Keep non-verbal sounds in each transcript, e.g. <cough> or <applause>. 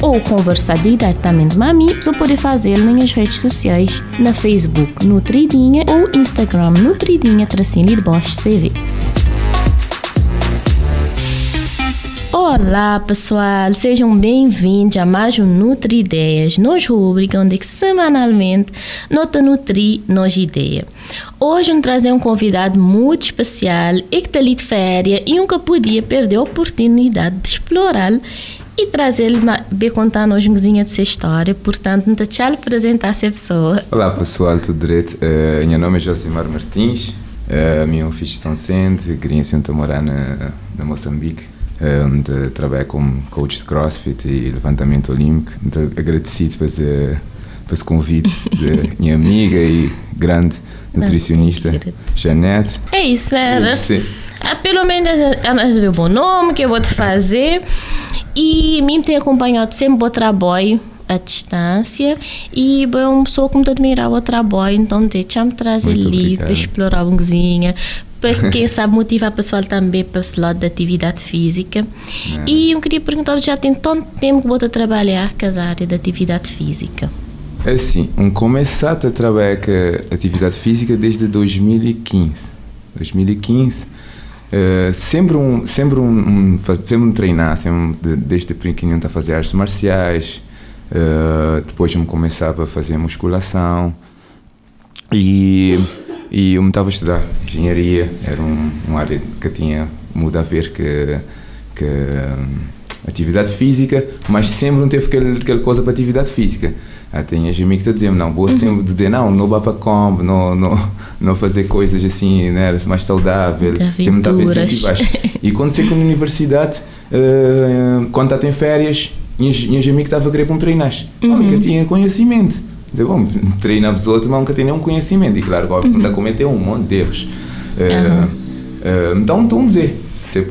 ou conversar diretamente com a mim, você pode fazer nas redes sociais, na Facebook Nutridinha ou Instagram Nutridinha tracinho de Bosch CV. Olá pessoal, sejam bem-vindos a mais um Nutri Ideias, nos rubrica onde semanalmente nota nutri nos ideia. Hoje vamos trazer um convidado muito especial e que está ali de férias e nunca podia perder a oportunidade de explorá-lo e trazer-lhe bem contar-nos um cozinha dessa história. Portanto, não te apresentar essa pessoa. Olá pessoal, tudo direito? Uh, meu nome é Josimar Martins, uh, meu filho São Sente, queria sempre morar na, na Moçambique, uh, onde trabalho como coach de crossfit e levantamento olímpico. Muito agradecido por esse, por esse convite de <laughs> minha amiga e grande nutricionista, Janete. É isso, era. Sim. Ah, pelo menos ela recebeu o bom nome que eu vou te fazer. E mim tem acompanhado sempre o trabalho à distância e bem, uma pessoa como te admirar o trabalho, então deixa-me trazer ali para explorar um cozinha, para quem <laughs> sabe motivar o pessoal também para esse lado da atividade física. É. E eu queria perguntar, já tem tanto tempo que a trabalhar com a área da atividade física? É sim, um começar a trabalhar com atividade física desde 2015. 2015 Uh, sempre um sempre um, um sempre um treinar sempre, desde pequenino a fazer artes marciais uh, depois me começava a fazer musculação. E e eu me estava a estudar engenharia era um, uma área que tinha muito a ver que que atividade física mas sempre não teve aquela, aquela coisa para atividade física ah, tem as amigos que dizem não, boa uhum. sempre dizer não, não vá para combo, não, não, não fazer coisas assim, né, mais saudável, sempre está bem incentivar. E quando sei que na universidade, uh, quando está em férias, minhas, minhas amigas estavam a querer com treinar. Uhum. nunca tinha conhecimento. Dizer, bom, treina os outros, mas nunca tem nenhum conhecimento. E claro, agora uhum. a cometer um monte de erros. Uh, uh, então, então dizer, se,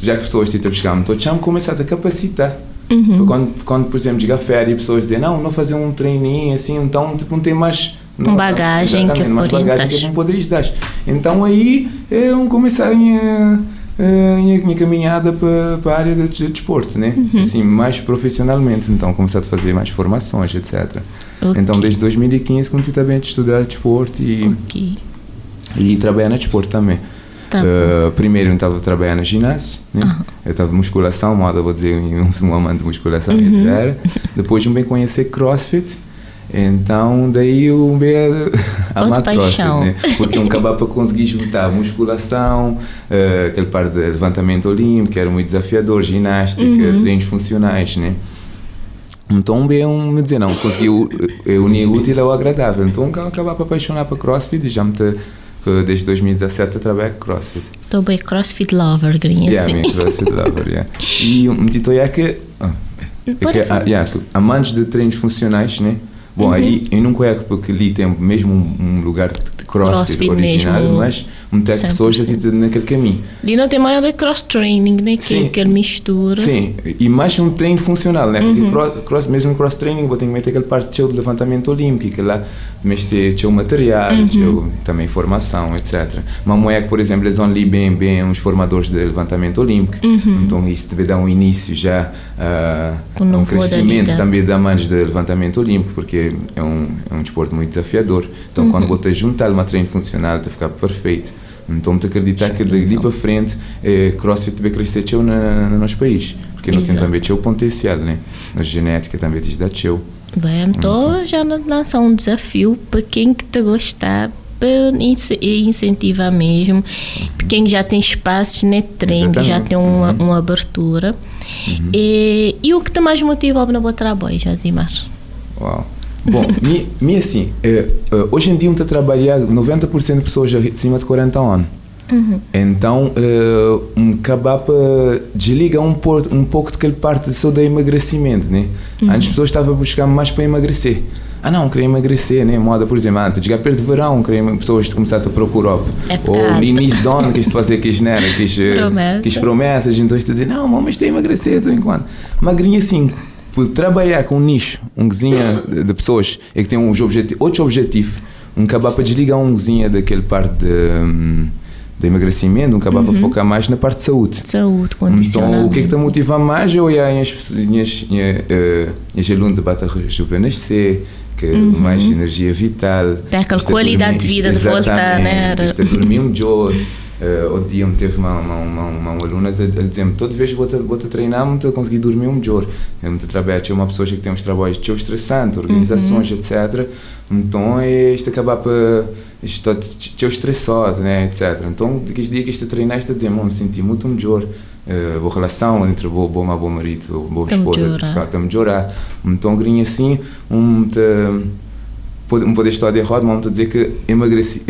já que pessoas estão a buscar, então, já me começar a capacitar. Uhum. Quando, quando, por exemplo, chega a férias e pessoas dizem, não, não fazer um treininho assim, então tipo, não tem mais. Não, bagagem que mais bagagem que não poderes dar. Então aí eu comecei a minha, a minha caminhada para, para a área de, de desporto, né? Uhum. Assim, mais profissionalmente. Então comecei a fazer mais formações, etc. Okay. Então desde 2015 comecei também a estudar desporto e, okay. e trabalhar no desporto também. Tá uh, primeiro eu estava trabalhando no ginásio, né? Uhum. eu estava musculação, moda, vou dizer, um amante de musculação, uhum. era. Depois eu bem conhecer crossfit, então daí eu me <laughs> amar crossfit, né? porque eu acabava para conseguir juntar musculação, uh, aquele par de levantamento olímpico, era muito desafiador, ginástica, uhum. treinos funcionais, né? Então, bem, me dizer, não, consegui unir o útil ao agradável. Então, eu acabava para apaixonar para crossfit e já me que desde 2017 eu trabalho com CrossFit. Estou bem CrossFit lover, grinha yeah, assim. CrossFit lover, yeah. E um título é que, ah, é que, ah, yeah, que amantes de treinos funcionais, né? Bom, uhum. aí eu não conheço porque ali tem mesmo um, um lugar crossfit, crossfit original, mesmo, mas muitas pessoas já estão naquele caminho. E não tem mais de cross-training, né? Que é aquele mistura. Sim, e mais um treino funcional, né? Porque uhum. cross, cross, mesmo cross-training, vou ter que meter aquele parte de levantamento olímpico, que lá mas ter o material, uhum. também formação, etc. Mas que, por exemplo, eles vão ali bem, bem uns formadores de levantamento olímpico, uhum. então isso deve dar um início já uh, um crescimento também da mães de levantamento olímpico, porque é um, é um desporto muito desafiador. Então, uhum. quando você juntar uma treino funcional, vai ficar perfeito. Então, me acreditar que dali para frente, eh, CrossFit vai crescer na, no nosso país, porque não tem também o potencial, né? Na genética também diz da teu. Bem, então já lança um desafio para quem que te gostar para incentivar mesmo, para quem já tem espaços né, treino, já tem uma, uhum. uma abertura. Uhum. E, e, o que te mais motiva no bom trabalho, Jazimar? Uau! Bom, me, me assim, é, é, hoje em dia, está a trabalhar 90% de pessoas acima de 40 anos. Então, uh, um cabapa desliga um, por, um pouco daquele parte só do emagrecimento, né? Antes as pessoas estavam a buscar mais para emagrecer. Ah não, queria emagrecer, né? Moda, por exemplo, antes de perto de verão, queria pessoas começaram a procurar. É Ou no início de ano, quis fazer quis, né? quis, Promessa. quis promessas, então está a dizer, não, mas tem emagrecer, de enquanto. Magrinha assim, por trabalhar com um nicho, um cozinha de, pessoas e que tem uns objeti outros objetivos, um cabapa para desligar um cozinha daquele parte de. hum, de emagrecimento, um cabapa para focar mais na parte de saúde. Saúde, Então, condicionamento. o que é que te motiva mais é olhar as minhas minhas alunos de bata rejuvenescer, que mais energia vital. Tem aquela é qualidade dormir- de vida de voltar, né? Isto é dormir melhor. Uh, outro dia me teve uma, uma, uma, uma, uma aluna a dizer-me toda vez que vou-te vou -te treinar, me a conseguir dormir melhor. Eu me trabalho, tinha uma pessoa que tem uns trabalhos tão estressantes, organizações, etc. Então, é, isto acaba para. Estou tão estressado, né, etc. Então, daqueles dias que isto a treinar, isto a dizer, me senti muito melhor. Uh, boa relação entre boa, boa, uma boa marido, boa esposa, melhorar. está a melhorar. Então, grinha assim, um, te, pode, um poder estar de errado, mas vamos dizer que emagreci.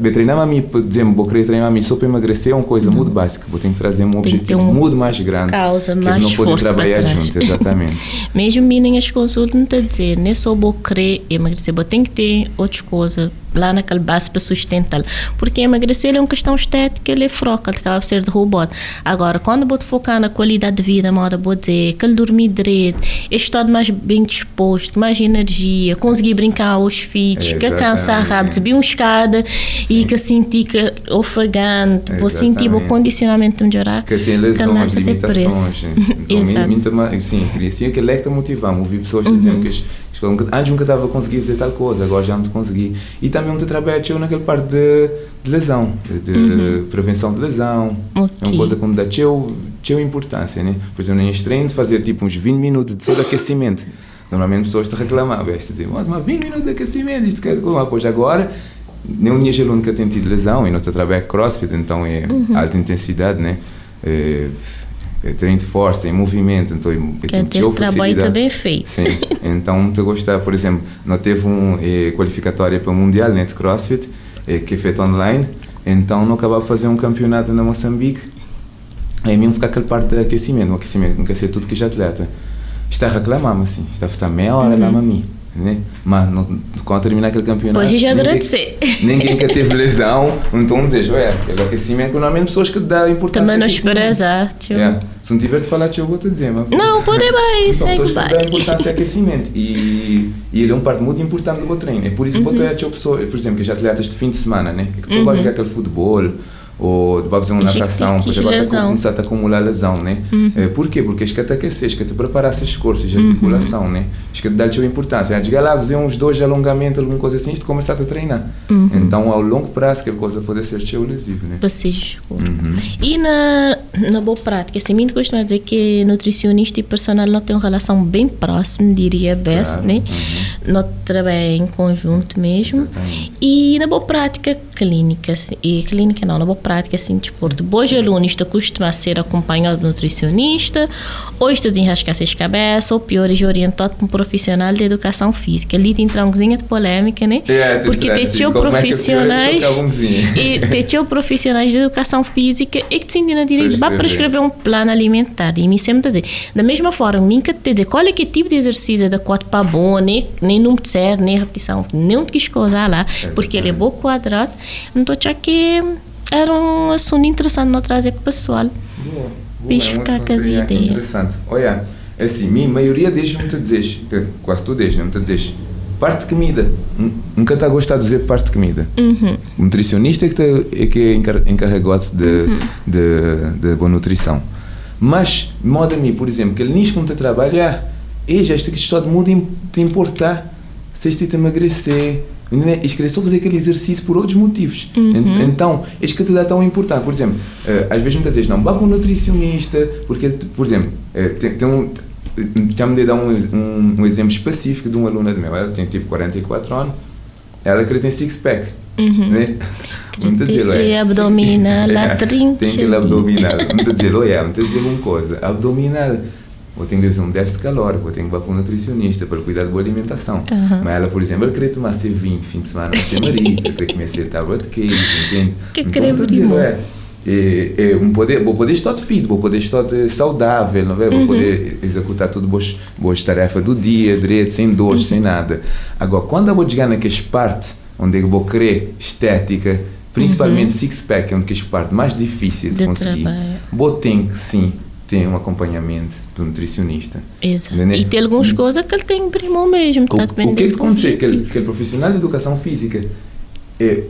De treinar a mim, por exemplo, vou querer treinar a mim só para emagrecer é uma coisa muito básica. Vou ter que trazer um ter objetivo um muito mais grande. causa que mais não podem para trabalhar junto, exatamente. <laughs> Mesmo mim as consultas não está a dizer, nem só vou querer emagrecer, vou tem que ter outras coisas lá naquela base para sustentar. Porque emagrecer é uma questão estética, ele é froca, ele acaba de ser de robô. Agora, quando vou focar na qualidade de vida, moda, vou dizer que ele dormir direito, estado mais bem disposto, mais energia, conseguir brincar aos filhos, que cansar rápido, subir uma escada e que sentir que ofegante, vou sentir o condicionamento melhorar. Que tem que lá lesões, que tem preço. limitações. Então, <laughs> Exato. mim, mim, sim, queria assim, é que te motivava. Ouvi pessoas Uhum. dizendo que as- as antes nunca estava a conseguir fazer tal coisa, agora já me consegui. E também um trabalho teu naquele parte de, de lesão, de, de prevenção de lesão. É Uhum. Ok. uma coisa que me dá teu, teu importância, né? Por exemplo, em treino, fazia tipo uns 20 minutos de só de aquecimento. Normalmente pessoas te reclamavam, este dizer, mas, mas 20 minutos de aquecimento, isto que é como? Pois agora, nenhum minha aluno que tem tido lesão, e não trabalhar crossfit, então é Uhum. alta intensidade, né? É, é treino de força, é movimento, então eu, eu Que tenho esse teu trabalho bem feito. Sim, <laughs> então te gostar, por exemplo, não teve um eh, qualificatória para o Mundial né, de CrossFit, eh, que é feito online, então não acabava de fazer um campeonato na Moçambique, aí mesmo ficar aquele parte de aquecimento, o aquecimento, não quer ser tudo que já atleta. Está a reclamar-me assim, está a passar meia hora lá a mim, né? mas não, quando terminar aquele campeonato... Pode já agradecer. Ninguém que teve <laughs> lesão, então dizer, ué, aquele aquecimento, normalmente pessoas que dão importância Também não tio. Yeah. Se não tiver de falar, te dizer. Mas... Não, pode bem, <laughs> Então, segue bem. importância ao aquecimento. E, e ele é um parte muito importante do meu treino. É por isso que Uhum. eu estou a pessoa, por exemplo, que já atletas de fim de semana, né? Que só vai jogar aquele futebol ou de fazer uma é natação, tem depois que agora está. Uhum. começar a acumular lesão, né? Eh, Por quê? Porque que te aquecer, que te preparar esses corpos de articulação, né? Acho que dá-lhe a importância. Antes de lá, fazer uns dois alongamentos, alguma coisa assim, isto começar a treinar. Uhum. Então, ao longo prazo, que a coisa pode ser teu lesivo, né? Vocês Uhum. E na, na boa prática, assim, muito costuma dizer que nutricionista e personal não têm uma relação bem próxima, diria best, Claro, né? uhum. Não trabalham em conjunto mesmo. Exatamente. E na boa prática clínica, assim, e clínica não, na boa prática, assim, desporto, bons alunos costuma ser acompanhado do nutricionista, ou está desenrascar as cabeças, ou pior, é orientado por um profissional de educação física. Ali tem um cozinha de polêmica, né? É, Porque tem como é que profissionais mãozinha? <laughs> e tem profissionais de educação física e que te ensinam direito para Prescrever. prescrever um plano alimentar. E me sempre dizer, da mesma forma, nunca te dizer qual é que tipo de exercício é adequado para bom, nem, nem número de série, nem repetição, nem onde quis coisar lá, porque ele é bom quadrado. Não estou achando que era um assunto interessante não trazer para o pessoal. Boa, um ficar com as é ideias. Interessante. Olha, assim, minha maioria deles não te dizes, quase tu dizes, não te dizes, parte de comida. Nun- Nunca está a gostar de dizer parte de comida. Uhum. O nutricionista é que, te- é que é encar- encarregado de, de, de boa nutrição. Mas, modo a mim, por exemplo, que ele nisso como te trabalha, já esta questão de muda te importar, se este te emagrecer, né? Isto querer só fazer aquele exercício por outros motivos. En- Então, isto que te dá tão importante. Por exemplo, eh, às vezes muitas vezes não, vá para um nutricionista, porque, por exemplo, eh, tem, tem um. Já me dei dar um, um, um exemplo específico de uma aluna de meu. Ela tem tipo 44 anos, ela queria ter six-pack. Né? Vamos te Tem dizer, olha, abdominal, <laughs> É, Tem aquele abdominal. Te dizer, olha, te dizer uma coisa. Abdominal vou ter que fazer um déficit calórico, vou ter que ir para um nutricionista para cuidar da boa alimentação. Aham. Mas ela, por exemplo, ela queria tomar ser vinho fim de semana, ser marido, queria comer ser tábua de queijo, entende? Que então, dizer, é, é, é, um poder, vou poder estar fit, vou poder estar de saudável, não é? Vou Uhum. poder executar tudo boas, boas tarefas do dia, direito, sem dores, Uhum. sem nada. Agora, quando eu vou chegar naquelas partes onde eu vou querer estética, principalmente six-pack, onde que é a parte mais difícil de, De conseguir, trabalho. vou ter que sim ter um acompanhamento do nutricionista. Exato. Entendeu? E tem algumas coisas que ele tem que primo mesmo. O, tá o que é que acontece? objetivo. Aquele, aquele profissional de educação física, é,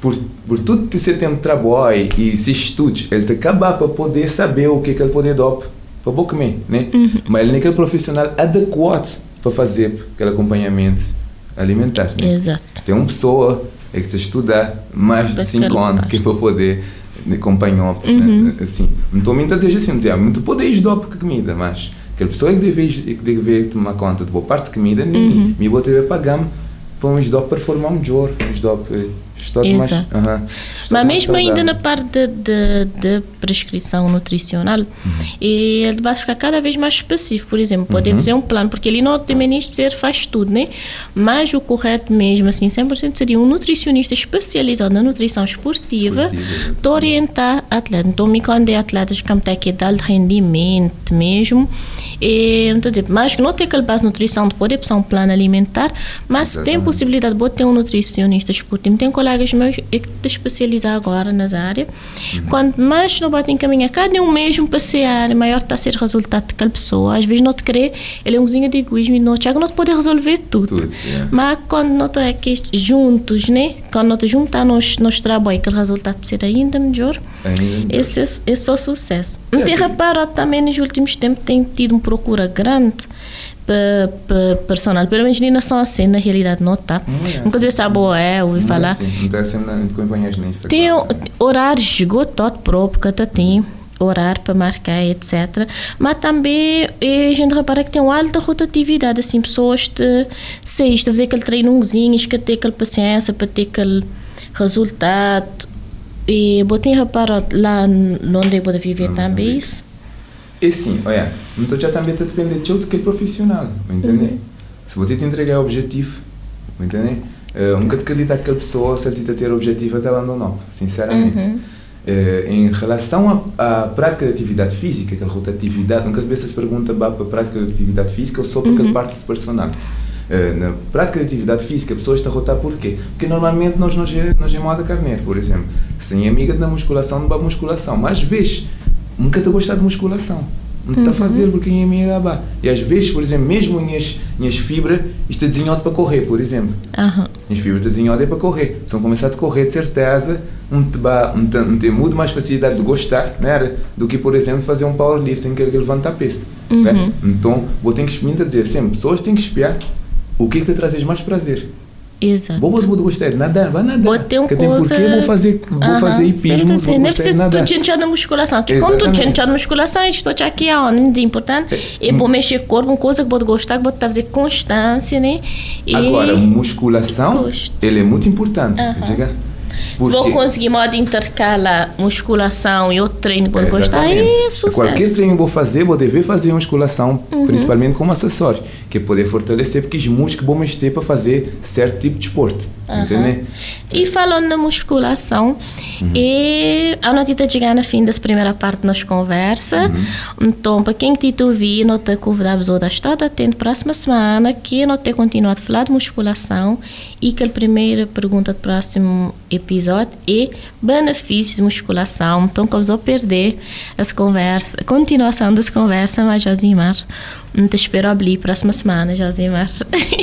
por, por tudo que você tem de trabalho e se estude, ele te acaba para poder saber o que é que ele pode dar para você comer, né? Uhum. Mas ele não é aquele profissional adequado para fazer aquele acompanhamento alimentar, né? Exato. Tem uma pessoa é que te estudar mais de 5 aquela anos que é para poder acompanhar, Uhum. né? assim. Não estou muito a dizer assim, dizer, ah, muito poder ajudar para comida, mas aquela pessoa é que deve, é que deve tomar conta de boa parte da comida, Uhum. me vou ter pagar para um ajudar para performar melhor, um ajudar estar mais, aham, estar Mas mesmo ainda saudável. na parte de prescrição nutricional, Uhum. ele vai ficar cada vez mais específico. Por exemplo, pode Uhum. fazer um plano, porque ele não tem de ser faz tudo, né? Mas o correto mesmo, assim, 100% seria um nutricionista especializado na nutrição esportiva Esportiva, te orientar atleta. Então, quando é atletas que têm que dar rendimento mesmo, e, então, dizer, mas não tem aquele base de nutrição de poder passar um plano alimentar, mas tem Exatamente. possibilidade de ter um nutricionista esportivo. Tem colegas meus é que te especializar agora nas áreas. Uhum. Quanto mais não bate em caminho, cada um mesmo passear, maior está a ser o resultado daquela pessoa. Às vezes não te crê, ele é um cozinha de egoísmo e não chega, não te pode resolver tudo. Tudo, é. Mas quando nós estamos aqui juntos, né? Quando nós juntar nos, nos trabalhos, aquele resultado ser ainda melhor, Ainda melhor. esse é, esse é só sucesso. É, Não tem reparado também nos últimos tempos tem tido uma procura grande para pa, personal, pelo menos nem só assim, na realidade não está. Não é Nunca vi essa boa é, ouvi Não é falar. assim, não está sempre na acompanhas no Instagram. Tem né? horários esgotados próprio que até tem horário para marcar, etc. Mas também a gente repara que tem uma alta rotatividade, assim, pessoas de seis, de fazer aquele treinãozinho, que ter aquela paciência para ter aquele resultado. E botei reparado lá onde eu vou viver Não também isso. É sim, olha, não estou já também a depender de outro que é profissional, entende? Se você te entregar o objetivo, entende? Uh, nunca te acreditar que aquela pessoa, se te ter o objetivo, até abandonou, sinceramente. Uhum. Eh, em relação à, à prática de atividade física, aquela rotatividade, nunca se vê se pergunta para a prática de atividade física ou só para aquela parte personal. Eh, na prática de atividade física, a pessoa está a rotar por quê? Porque normalmente nós, nós, é- nós é moda carneiro, por exemplo. Sem amiga da musculação, não vai musculação. Mas vezes, nunca te gostar de musculação. Não está a fazer porque é minha gabá. E às vezes, por exemplo, mesmo minhas, minhas fibras, isto é desenhado para correr, por exemplo. Aham. As fibras de desenhado é para correr. Se não começar a correr, de certeza, um te um tem muito mais facilidade de gostar né, do que, por exemplo, fazer um powerlifting que ele levanta peso. Né? Então, vou ter que experimentar dizer sempre, pessoas têm que espiar o que, que te trazes mais prazer. Exato. Vou, vou gostar de nadar, vai nadar. Vou ter um coisa... vou fazer, vou Aham, fazer sim, hipismo, vou Não gostar de precisa nadar. tu da musculação. Que como tu gente da musculação, estou aqui aonde é importante. E Hum. para mexer o corpo, uma coisa que pode gostar, que pode fazer constância, né? E Agora, musculação, ele é muito importante. Aham. diga. Se vou Porque- conseguir modo intercalar musculação e outro treino pode É, gostar, exatamente. é sucesso. Uhum. Qualquer treino que vou fazer, vou dever fazer musculação, principalmente como acessório, que é poder fortalecer, porque os músculos que vou mexer para fazer certo tipo de esporte. Aham. Entende? E falando na musculação, Uhum. e a notícia chegar na fim dessa primeira parte da nossa conversa. Uhum. Então, para quem te ouvir, não te convidar a pessoa estar atento próxima semana, que não ter continuado a falar de musculação e que a primeira pergunta do próximo episódio é benefícios de musculação. Então, vou perder as conversas, a continuação das conversas, mas Josimar, não te espero abrir próxima semana, Josimar.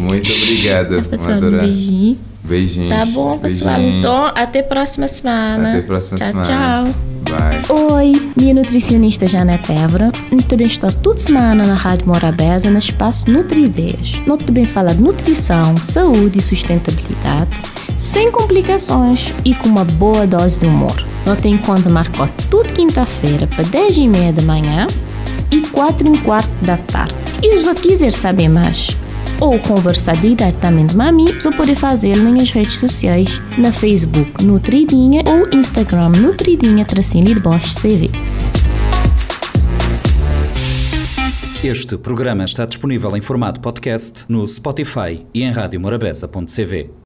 Muito obrigado. Pessoal, um beijinho. Beijinhos. Tá bom, pessoal. Beijinhos. Então, até próxima semana. Até a próxima tchau, semana. Tchau, Bye. Oi, minha nutricionista Janete Évora. Também estou toda semana na Rádio Morabeza, no espaço Nutrideias. Nós também fala de nutrição, saúde e sustentabilidade, sem complicações e com uma boa dose de humor. Nós tem encontro marcado tudo quinta-feira para 10 e meia da manhã e 4 e quarto da tarde. E se você quiser saber mais ou conversar diretamente comigo, você pode fazê-lo nas redes sociais, na Facebook Nutridinha ou Instagram Nutridinha Tracinho de Bosch CV. Este programa está disponível em formato podcast no Spotify e em radiomorabeza.cv.